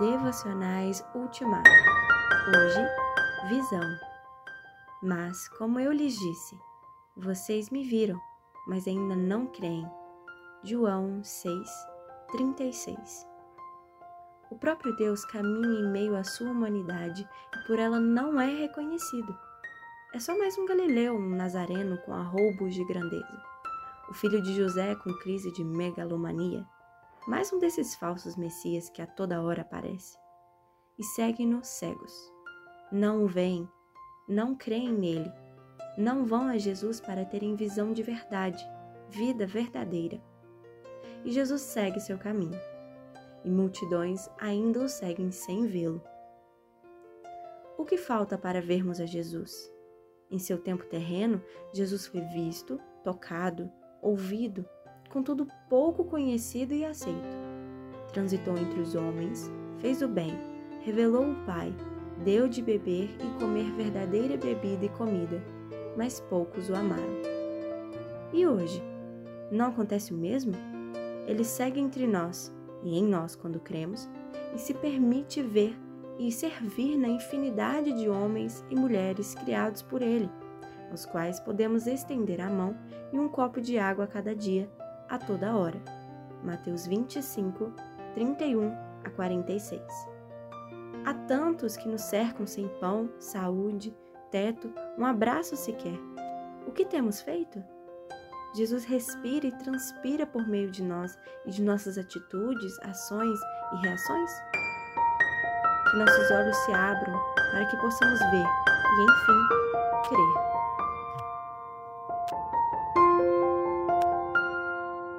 Devocionais Ultimato. Hoje, visão. Mas, como eu lhes disse, vocês me viram, mas ainda não creem. João 6, 36. O próprio Deus caminha em meio à sua humanidade e por ela não é reconhecido. É só mais um galileu, um nazareno com arroubos de grandeza. O filho de José com crise de megalomania mais um desses falsos messias que a toda hora aparece. E seguem-no cegos. Não o veem, não creem nele, não vão a Jesus para terem visão de verdade, vida verdadeira. E Jesus segue seu caminho, e multidões ainda o seguem sem vê-lo. O que falta para vermos a Jesus? Em seu tempo terreno, Jesus foi visto, tocado, ouvido contudo pouco conhecido e aceito. Transitou entre os homens, fez o bem, revelou o Pai, deu de beber e comer verdadeira bebida e comida, mas poucos o amaram. E hoje? Não acontece o mesmo? Ele segue entre nós, e em nós quando cremos, e se permite ver e servir na infinidade de homens e mulheres criados por Ele, aos quais podemos estender a mão e um copo de água a cada dia a toda hora. Mateus 25, 31 a 46. Há tantos que nos cercam sem pão, saúde, teto, um abraço sequer. O que temos feito? Jesus respira e transpira por meio de nós e de nossas atitudes, ações e reações? Que nossos olhos se abram para que possamos ver e, enfim, crer.